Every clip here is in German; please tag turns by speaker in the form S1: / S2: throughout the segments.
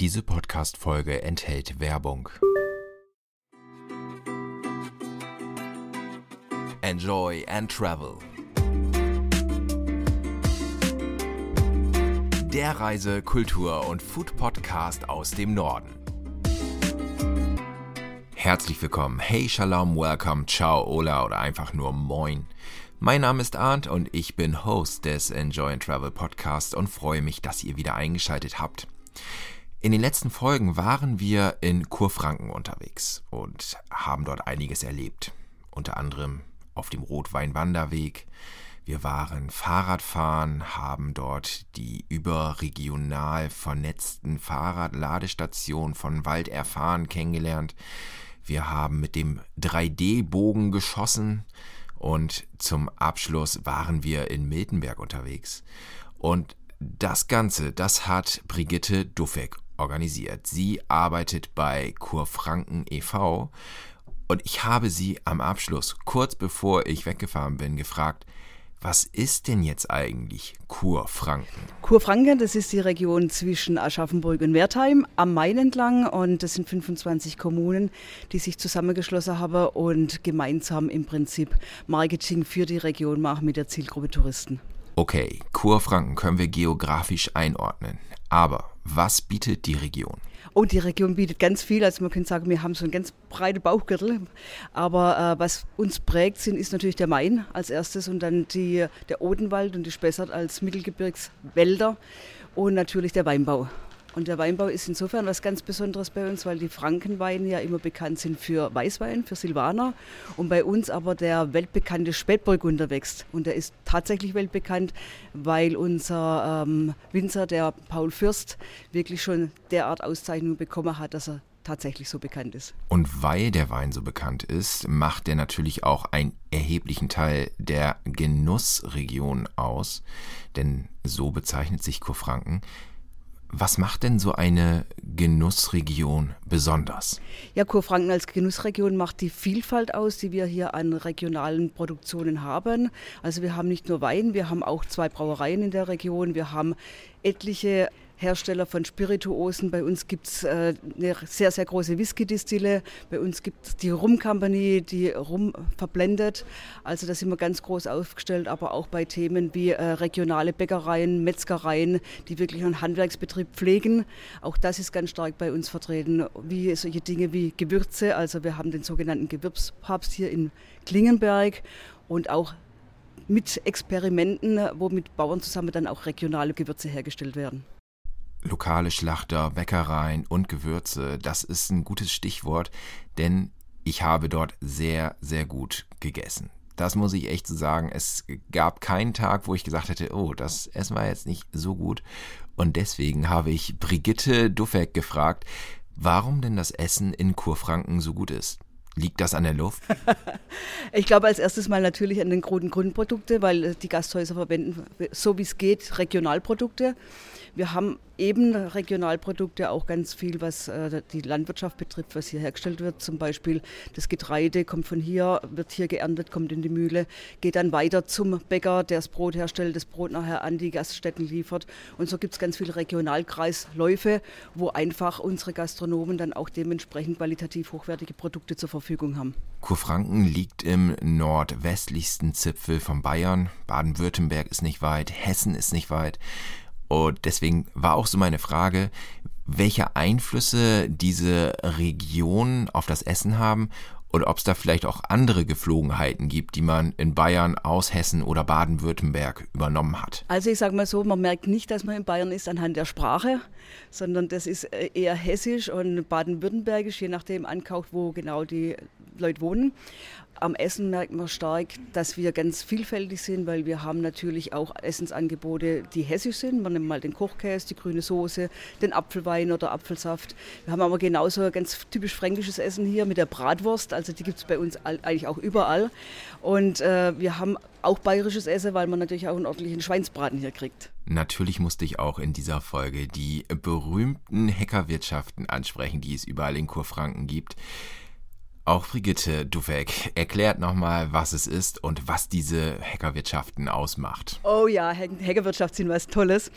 S1: Diese Podcast-Folge enthält Werbung. Enjoy and Travel. Der Reise-, Kultur- und Food-Podcast aus dem Norden. Herzlich willkommen, hey Shalom, welcome, ciao, hola oder einfach nur moin. Mein Name ist Arndt und ich bin Host des Enjoy and Travel Podcast und freue mich, dass ihr wieder eingeschaltet habt. In den letzten Folgen waren wir in Kurfranken unterwegs und haben dort einiges erlebt. Unter anderem auf dem Rotweinwanderweg. Wir waren Fahrradfahren, haben dort die überregional vernetzten Fahrradladestationen von Wald erfahren kennengelernt. Wir haben mit dem 3D-Bogen geschossen und zum Abschluss waren wir in Miltenberg unterwegs. Und das Ganze, das hat Brigitte Duffek organisiert. Sie arbeitet bei Kurfranken e.V. und ich habe sie am Abschluss, kurz bevor ich weggefahren bin, gefragt, was ist denn jetzt eigentlich Kurfranken?
S2: Kurfranken, das ist die Region zwischen Aschaffenburg und Wertheim am Main entlang und das sind 25 Kommunen, die sich zusammengeschlossen haben und gemeinsam im Prinzip Marketing für die Region machen mit der Zielgruppe Touristen.
S1: Okay, Kurfranken können wir geografisch einordnen. Aber was bietet die Region?
S2: Oh, die Region bietet ganz viel. Also man könnte sagen, wir haben so einen ganz breiten Bauchgürtel. Aber äh, was uns prägt, sind, ist natürlich der Main als erstes und dann die, der Odenwald und die Spessart als Mittelgebirgswälder und natürlich der Weinbau. Und der Weinbau ist insofern was ganz Besonderes bei uns, weil die Frankenweine ja immer bekannt sind für Weißwein, für Silvaner. Und bei uns aber der weltbekannte Spätburgunder wächst. Und der ist tatsächlich weltbekannt, weil unser ähm, Winzer, der Paul Fürst, wirklich schon derart Auszeichnung bekommen hat, dass er tatsächlich so bekannt ist.
S1: Und weil der Wein so bekannt ist, macht er natürlich auch einen erheblichen Teil der Genussregion aus. Denn so bezeichnet sich Kurfranken. Was macht denn so eine Genussregion besonders?
S2: Ja, Kurfranken als Genussregion macht die Vielfalt aus, die wir hier an regionalen Produktionen haben. Also wir haben nicht nur Wein, wir haben auch zwei Brauereien in der Region, wir haben etliche Hersteller von Spirituosen. Bei uns gibt es äh, eine sehr, sehr große Whisky-Distille. Bei uns gibt es die Rum Company, die Rum verblendet. Also da sind wir ganz groß aufgestellt, aber auch bei Themen wie äh, regionale Bäckereien, Metzgereien, die wirklich einen Handwerksbetrieb pflegen. Auch das ist ganz stark bei uns vertreten. Wie solche Dinge wie Gewürze. Also wir haben den sogenannten Gewürzpapst hier in Klingenberg und auch mit Experimenten, wo mit Bauern zusammen dann auch regionale Gewürze hergestellt werden.
S1: Lokale Schlachter, Bäckereien und Gewürze, das ist ein gutes Stichwort, denn ich habe dort sehr, sehr gut gegessen. Das muss ich echt so sagen. Es gab keinen Tag, wo ich gesagt hätte, oh, das Essen war jetzt nicht so gut. Und deswegen habe ich Brigitte Duffek gefragt, warum denn das Essen in Kurfranken so gut ist. Liegt das an der Luft?
S2: ich glaube als erstes mal natürlich an den guten Grundprodukte, weil die Gasthäuser verwenden, so wie es geht, Regionalprodukte. Wir haben eben Regionalprodukte auch ganz viel, was äh, die Landwirtschaft betrifft, was hier hergestellt wird. Zum Beispiel das Getreide kommt von hier, wird hier geerntet, kommt in die Mühle, geht dann weiter zum Bäcker, der das Brot herstellt, das Brot nachher an die Gaststätten liefert. Und so gibt es ganz viele Regionalkreisläufe, wo einfach unsere Gastronomen dann auch dementsprechend qualitativ hochwertige Produkte zur Verfügung haben.
S1: Kurfranken liegt im nordwestlichsten Zipfel von Bayern. Baden-Württemberg ist nicht weit, Hessen ist nicht weit. Und deswegen war auch so meine Frage, welche Einflüsse diese Regionen auf das Essen haben und ob es da vielleicht auch andere Geflogenheiten gibt, die man in Bayern, aus Hessen oder Baden-Württemberg übernommen hat.
S2: Also ich sage mal so, man merkt nicht, dass man in Bayern ist anhand der Sprache, sondern das ist äh, eher hessisch und baden-württembergisch, je nachdem ankauft, wo genau die Leute wohnen. Am Essen merkt man stark, dass wir ganz vielfältig sind, weil wir haben natürlich auch Essensangebote, die hessisch sind. Man nimmt mal den Kochkäse, die grüne Soße, den Apfelwein oder Apfelsaft. Wir haben aber genauso ein ganz typisch fränkisches Essen hier mit der Bratwurst. Also die gibt es bei uns eigentlich auch überall. Und äh, wir haben auch bayerisches Essen, weil man natürlich auch einen ordentlichen Schweinsbraten hier kriegt.
S1: Natürlich musste ich auch in dieser Folge die berühmten Hackerwirtschaften ansprechen, die es überall in Kurfranken gibt. Auch Brigitte Duvek erklärt nochmal, was es ist und was diese Hackerwirtschaften ausmacht.
S2: Oh ja, Hackerwirtschaft sind was Tolles.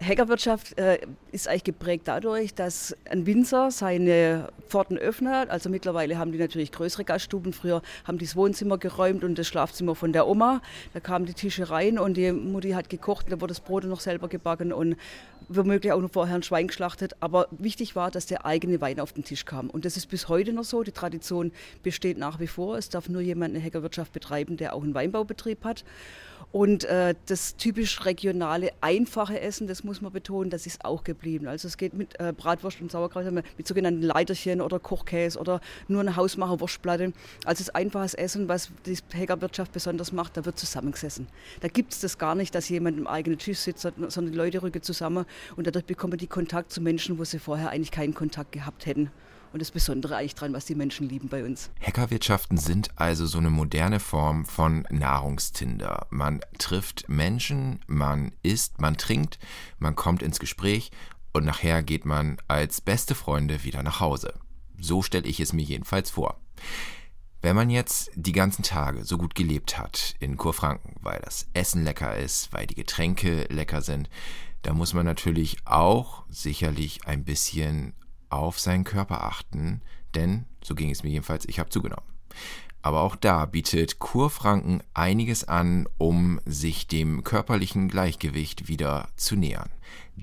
S2: Hackerwirtschaft äh, ist eigentlich geprägt dadurch, dass ein Winzer seine Pforten öffnet. Also mittlerweile haben die natürlich größere Gaststuben. Früher haben die das Wohnzimmer geräumt und das Schlafzimmer von der Oma. Da kamen die Tische rein und die Mutti hat gekocht und da wurde das Brot noch selber gebacken und womöglich auch noch vorher ein Schwein geschlachtet. Aber wichtig war, dass der eigene Wein auf den Tisch kam. Und das ist bis heute noch so. Die Tradition besteht nach wie vor. Es darf nur jemand eine Hackerwirtschaft betreiben, der auch einen Weinbaubetrieb hat. Und äh, das typisch regionale, einfache Essen, das muss man betonen, das ist auch geblieben. Also es geht mit äh, Bratwurst und Sauerkraut, mit sogenannten Leiterchen oder Kochkäse oder nur eine Hausmacher-Wurstplatte. Also das einfaches Essen, was die Hackerwirtschaft besonders macht, da wird zusammengesessen. Da gibt es das gar nicht, dass jemand im eigenen Tisch sitzt, sondern die Leute rücken zusammen und dadurch bekommen die Kontakt zu Menschen, wo sie vorher eigentlich keinen Kontakt gehabt hätten und das Besondere eigentlich dran, was die Menschen lieben bei uns.
S1: Hackerwirtschaften sind also so eine moderne Form von Nahrungstinder. Man trifft Menschen, man isst, man trinkt, man kommt ins Gespräch und nachher geht man als beste Freunde wieder nach Hause. So stelle ich es mir jedenfalls vor. Wenn man jetzt die ganzen Tage so gut gelebt hat in Kurfranken, weil das Essen lecker ist, weil die Getränke lecker sind, da muss man natürlich auch sicherlich ein bisschen auf seinen Körper achten, denn, so ging es mir jedenfalls, ich habe zugenommen. Aber auch da bietet Kurfranken einiges an, um sich dem körperlichen Gleichgewicht wieder zu nähern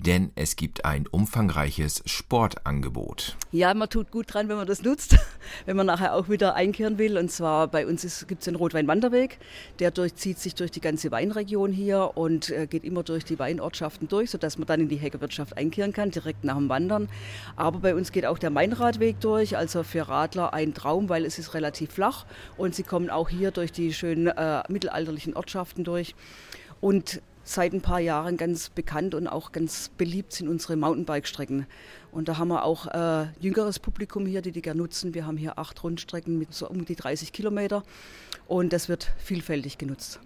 S1: denn es gibt ein umfangreiches Sportangebot.
S2: Ja, man tut gut dran, wenn man das nutzt, wenn man nachher auch wieder einkehren will. Und zwar bei uns gibt es den Rotweinwanderweg, der durchzieht sich durch die ganze Weinregion hier und äh, geht immer durch die Weinortschaften durch, sodass man dann in die Heckerwirtschaft einkehren kann, direkt nach dem Wandern. Aber bei uns geht auch der Mainradweg durch, also für Radler ein Traum, weil es ist relativ flach und sie kommen auch hier durch die schönen äh, mittelalterlichen Ortschaften durch. Und seit ein paar Jahren ganz bekannt und auch ganz beliebt sind unsere Mountainbike-Strecken. Und da haben wir auch äh, jüngeres Publikum hier, die die gerne nutzen. Wir haben hier acht Rundstrecken mit so um die 30 Kilometer und das wird vielfältig genutzt.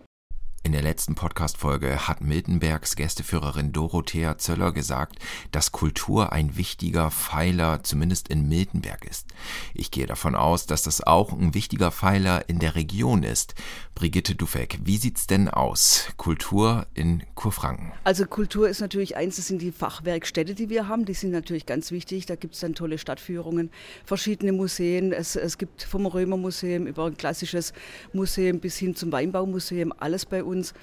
S1: In der letzten Podcast-Folge hat Miltenbergs Gästeführerin Dorothea Zöller gesagt, dass Kultur ein wichtiger Pfeiler zumindest in Miltenberg ist. Ich gehe davon aus, dass das auch ein wichtiger Pfeiler in der Region ist. Brigitte Dufeck, wie sieht's denn aus? Kultur in Kurfranken?
S2: Also Kultur ist natürlich eins, das sind die Fachwerkstätte, die wir haben. Die sind natürlich ganz wichtig. Da gibt es dann tolle Stadtführungen, verschiedene Museen. Es, es gibt vom Römermuseum über ein klassisches Museum bis hin zum Weinbaumuseum alles bei uns uns.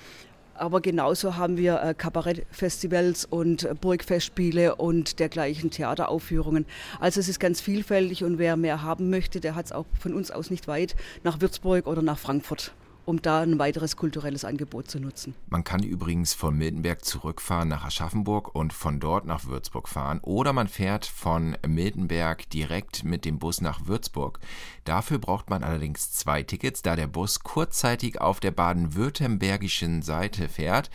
S2: Aber genauso haben wir äh, Kabarettfestivals und äh, Burgfestspiele und dergleichen Theateraufführungen. Also es ist ganz vielfältig und wer mehr haben möchte, der hat es auch von uns aus nicht weit nach Würzburg oder nach Frankfurt um da ein weiteres kulturelles Angebot zu nutzen.
S1: Man kann übrigens von Miltenberg zurückfahren nach Aschaffenburg und von dort nach Würzburg fahren oder man fährt von Miltenberg direkt mit dem Bus nach Würzburg. Dafür braucht man allerdings zwei Tickets, da der Bus kurzzeitig auf der baden-württembergischen Seite fährt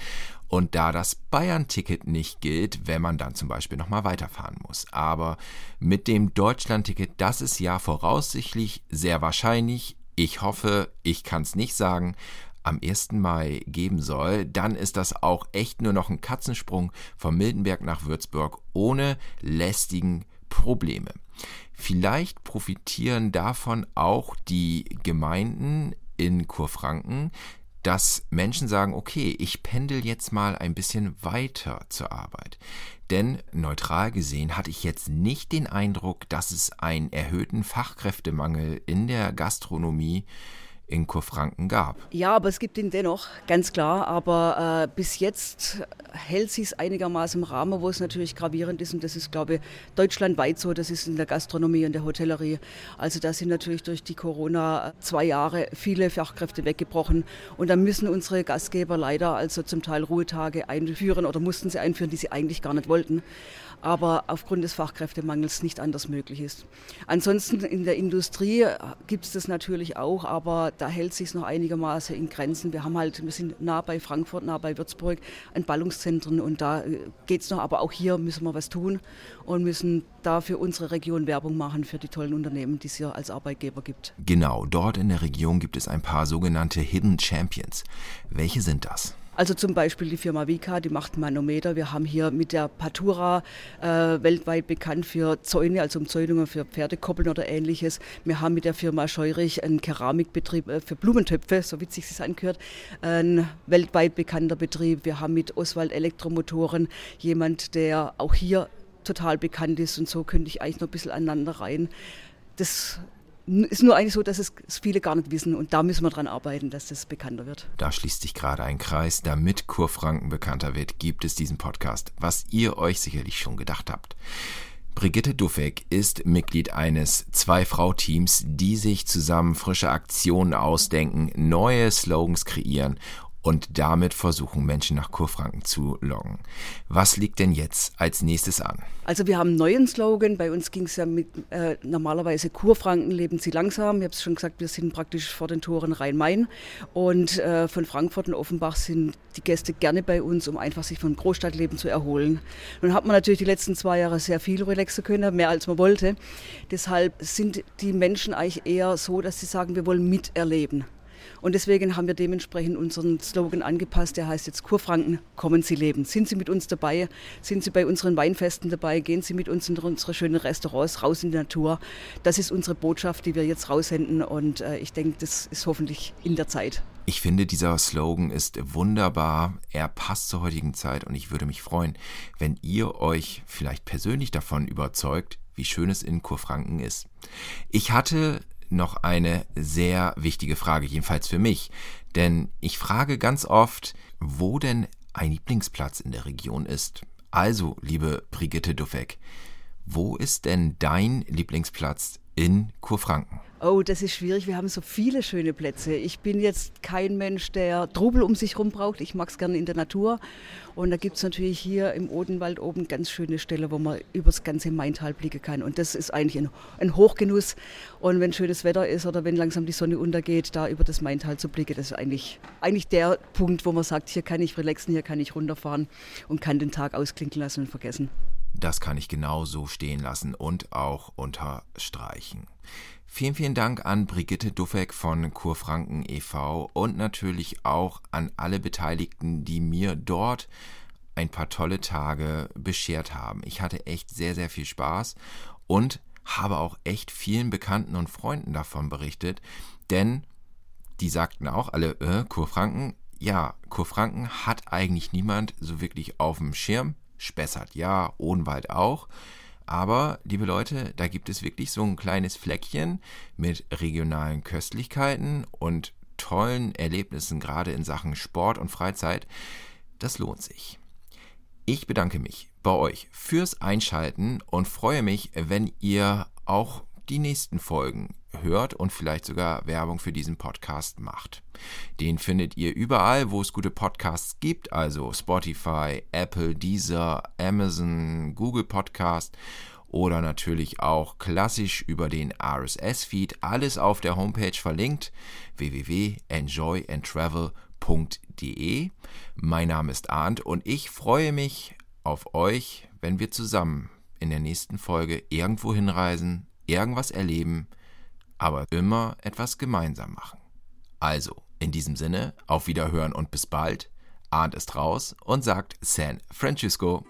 S1: und da das Bayern-Ticket nicht gilt, wenn man dann zum Beispiel nochmal weiterfahren muss. Aber mit dem Deutschland-Ticket, das ist ja voraussichtlich sehr wahrscheinlich ich hoffe, ich kann es nicht sagen, am 1. Mai geben soll, dann ist das auch echt nur noch ein Katzensprung von Mildenberg nach Würzburg ohne lästigen Probleme. Vielleicht profitieren davon auch die Gemeinden in Kurfranken, dass Menschen sagen, okay, ich pendel jetzt mal ein bisschen weiter zur Arbeit. Denn neutral gesehen hatte ich jetzt nicht den Eindruck, dass es einen erhöhten Fachkräftemangel in der Gastronomie in Kurfranken gab.
S2: Ja, aber es gibt ihn dennoch, ganz klar. Aber äh, bis jetzt hält sich es einigermaßen im Rahmen, wo es natürlich gravierend ist. Und das ist, glaube ich, deutschlandweit so. Das ist in der Gastronomie und der Hotellerie. Also da sind natürlich durch die Corona zwei Jahre viele Fachkräfte weggebrochen. Und da müssen unsere Gastgeber leider also zum Teil Ruhetage einführen oder mussten sie einführen, die sie eigentlich gar nicht wollten aber aufgrund des Fachkräftemangels nicht anders möglich ist. Ansonsten in der Industrie gibt es das natürlich auch, aber da hält sich noch einigermaßen in Grenzen. Wir haben halt, wir sind nah bei Frankfurt, nah bei Würzburg, ein Ballungszentren und da äh, geht es noch, aber auch hier müssen wir was tun und müssen da für unsere Region Werbung machen für die tollen Unternehmen, die es hier als Arbeitgeber gibt.
S1: Genau, dort in der Region gibt es ein paar sogenannte Hidden Champions. Welche sind das?
S2: Also zum Beispiel die Firma Vika, die macht Manometer. Wir haben hier mit der Patura äh, weltweit bekannt für Zäune, also Umzäunungen für Pferdekoppeln oder ähnliches. Wir haben mit der Firma Scheurich einen Keramikbetrieb äh, für Blumentöpfe, so witzig es angehört, ein weltweit bekannter Betrieb. Wir haben mit Oswald Elektromotoren jemand, der auch hier total bekannt ist und so könnte ich eigentlich noch ein bisschen aneinander rein. Das ist nur eigentlich so, dass es viele gar nicht wissen und da müssen wir dran arbeiten, dass das bekannter wird.
S1: Da schließt sich gerade ein Kreis. Damit Kurfranken bekannter wird, gibt es diesen Podcast, was ihr euch sicherlich schon gedacht habt. Brigitte Duffek ist Mitglied eines Zwei-Frau-Teams, die sich zusammen frische Aktionen ausdenken, neue Slogans kreieren und damit versuchen, Menschen nach Kurfranken zu locken. Was liegt denn jetzt als nächstes an?
S2: Also wir haben einen neuen Slogan. Bei uns ging es ja mit äh, normalerweise Kurfranken leben Sie langsam. Ich habe es schon gesagt, wir sind praktisch vor den Toren Rhein-Main und äh, von Frankfurt und Offenbach sind die Gäste gerne bei uns, um einfach sich von Großstadtleben zu erholen. Nun hat man natürlich die letzten zwei Jahre sehr viel relaxen können, mehr als man wollte. Deshalb sind die Menschen eigentlich eher so, dass sie sagen, wir wollen miterleben. Und deswegen haben wir dementsprechend unseren Slogan angepasst. Der heißt jetzt Kurfranken, kommen Sie leben. Sind Sie mit uns dabei? Sind Sie bei unseren Weinfesten dabei? Gehen Sie mit uns in unsere schönen Restaurants raus in die Natur? Das ist unsere Botschaft, die wir jetzt raussenden. Und äh, ich denke, das ist hoffentlich in der Zeit.
S1: Ich finde, dieser Slogan ist wunderbar. Er passt zur heutigen Zeit und ich würde mich freuen, wenn ihr euch vielleicht persönlich davon überzeugt, wie schön es in Kurfranken ist. Ich hatte noch eine sehr wichtige Frage, jedenfalls für mich. Denn ich frage ganz oft, wo denn ein Lieblingsplatz in der Region ist. Also, liebe Brigitte Duffek, wo ist denn dein Lieblingsplatz in Kurfranken?
S2: Oh, das ist schwierig. Wir haben so viele schöne Plätze. Ich bin jetzt kein Mensch, der Trubel um sich herum braucht. Ich mag es gerne in der Natur. Und da gibt es natürlich hier im Odenwald oben ganz schöne Stellen, wo man übers ganze Maintal blicken kann. Und das ist eigentlich ein, ein, Hochgenuss. Und wenn schönes Wetter ist oder wenn langsam die Sonne untergeht, da über das Maintal zu blicken, das ist eigentlich, eigentlich der Punkt, wo man sagt, hier kann ich relaxen, hier kann ich runterfahren und kann den Tag ausklinken lassen und vergessen.
S1: Das kann ich genau so stehen lassen und auch unterstreichen. Vielen, vielen Dank an Brigitte Duffek von Kurfranken e.V. und natürlich auch an alle Beteiligten, die mir dort ein paar tolle Tage beschert haben. Ich hatte echt sehr, sehr viel Spaß und habe auch echt vielen Bekannten und Freunden davon berichtet, denn die sagten auch alle, äh, Kurfranken, ja, Kurfranken hat eigentlich niemand so wirklich auf dem Schirm. Spessart ja, Odenwald auch. Aber, liebe Leute, da gibt es wirklich so ein kleines Fleckchen mit regionalen Köstlichkeiten und tollen Erlebnissen, gerade in Sachen Sport und Freizeit. Das lohnt sich. Ich bedanke mich bei euch fürs Einschalten und freue mich, wenn ihr auch die nächsten Folgen hört und vielleicht sogar Werbung für diesen Podcast macht. Den findet ihr überall, wo es gute Podcasts gibt, also Spotify, Apple, Deezer, Amazon, Google Podcast oder natürlich auch klassisch über den RSS-Feed. Alles auf der Homepage verlinkt www.enjoyandtravel.de. Mein Name ist Arndt und ich freue mich auf euch, wenn wir zusammen in der nächsten Folge irgendwo hinreisen, irgendwas erleben, aber immer etwas gemeinsam machen. Also, in diesem Sinne, auf Wiederhören und bis bald. Arndt ist raus und sagt San Francisco.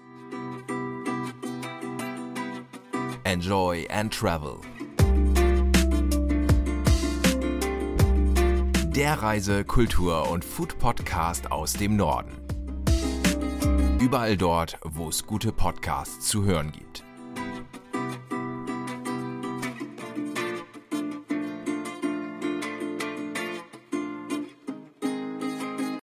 S1: Enjoy and travel. Der Reise-, Kultur- und Food-Podcast aus dem Norden. Überall dort, wo es gute Podcasts zu hören gibt.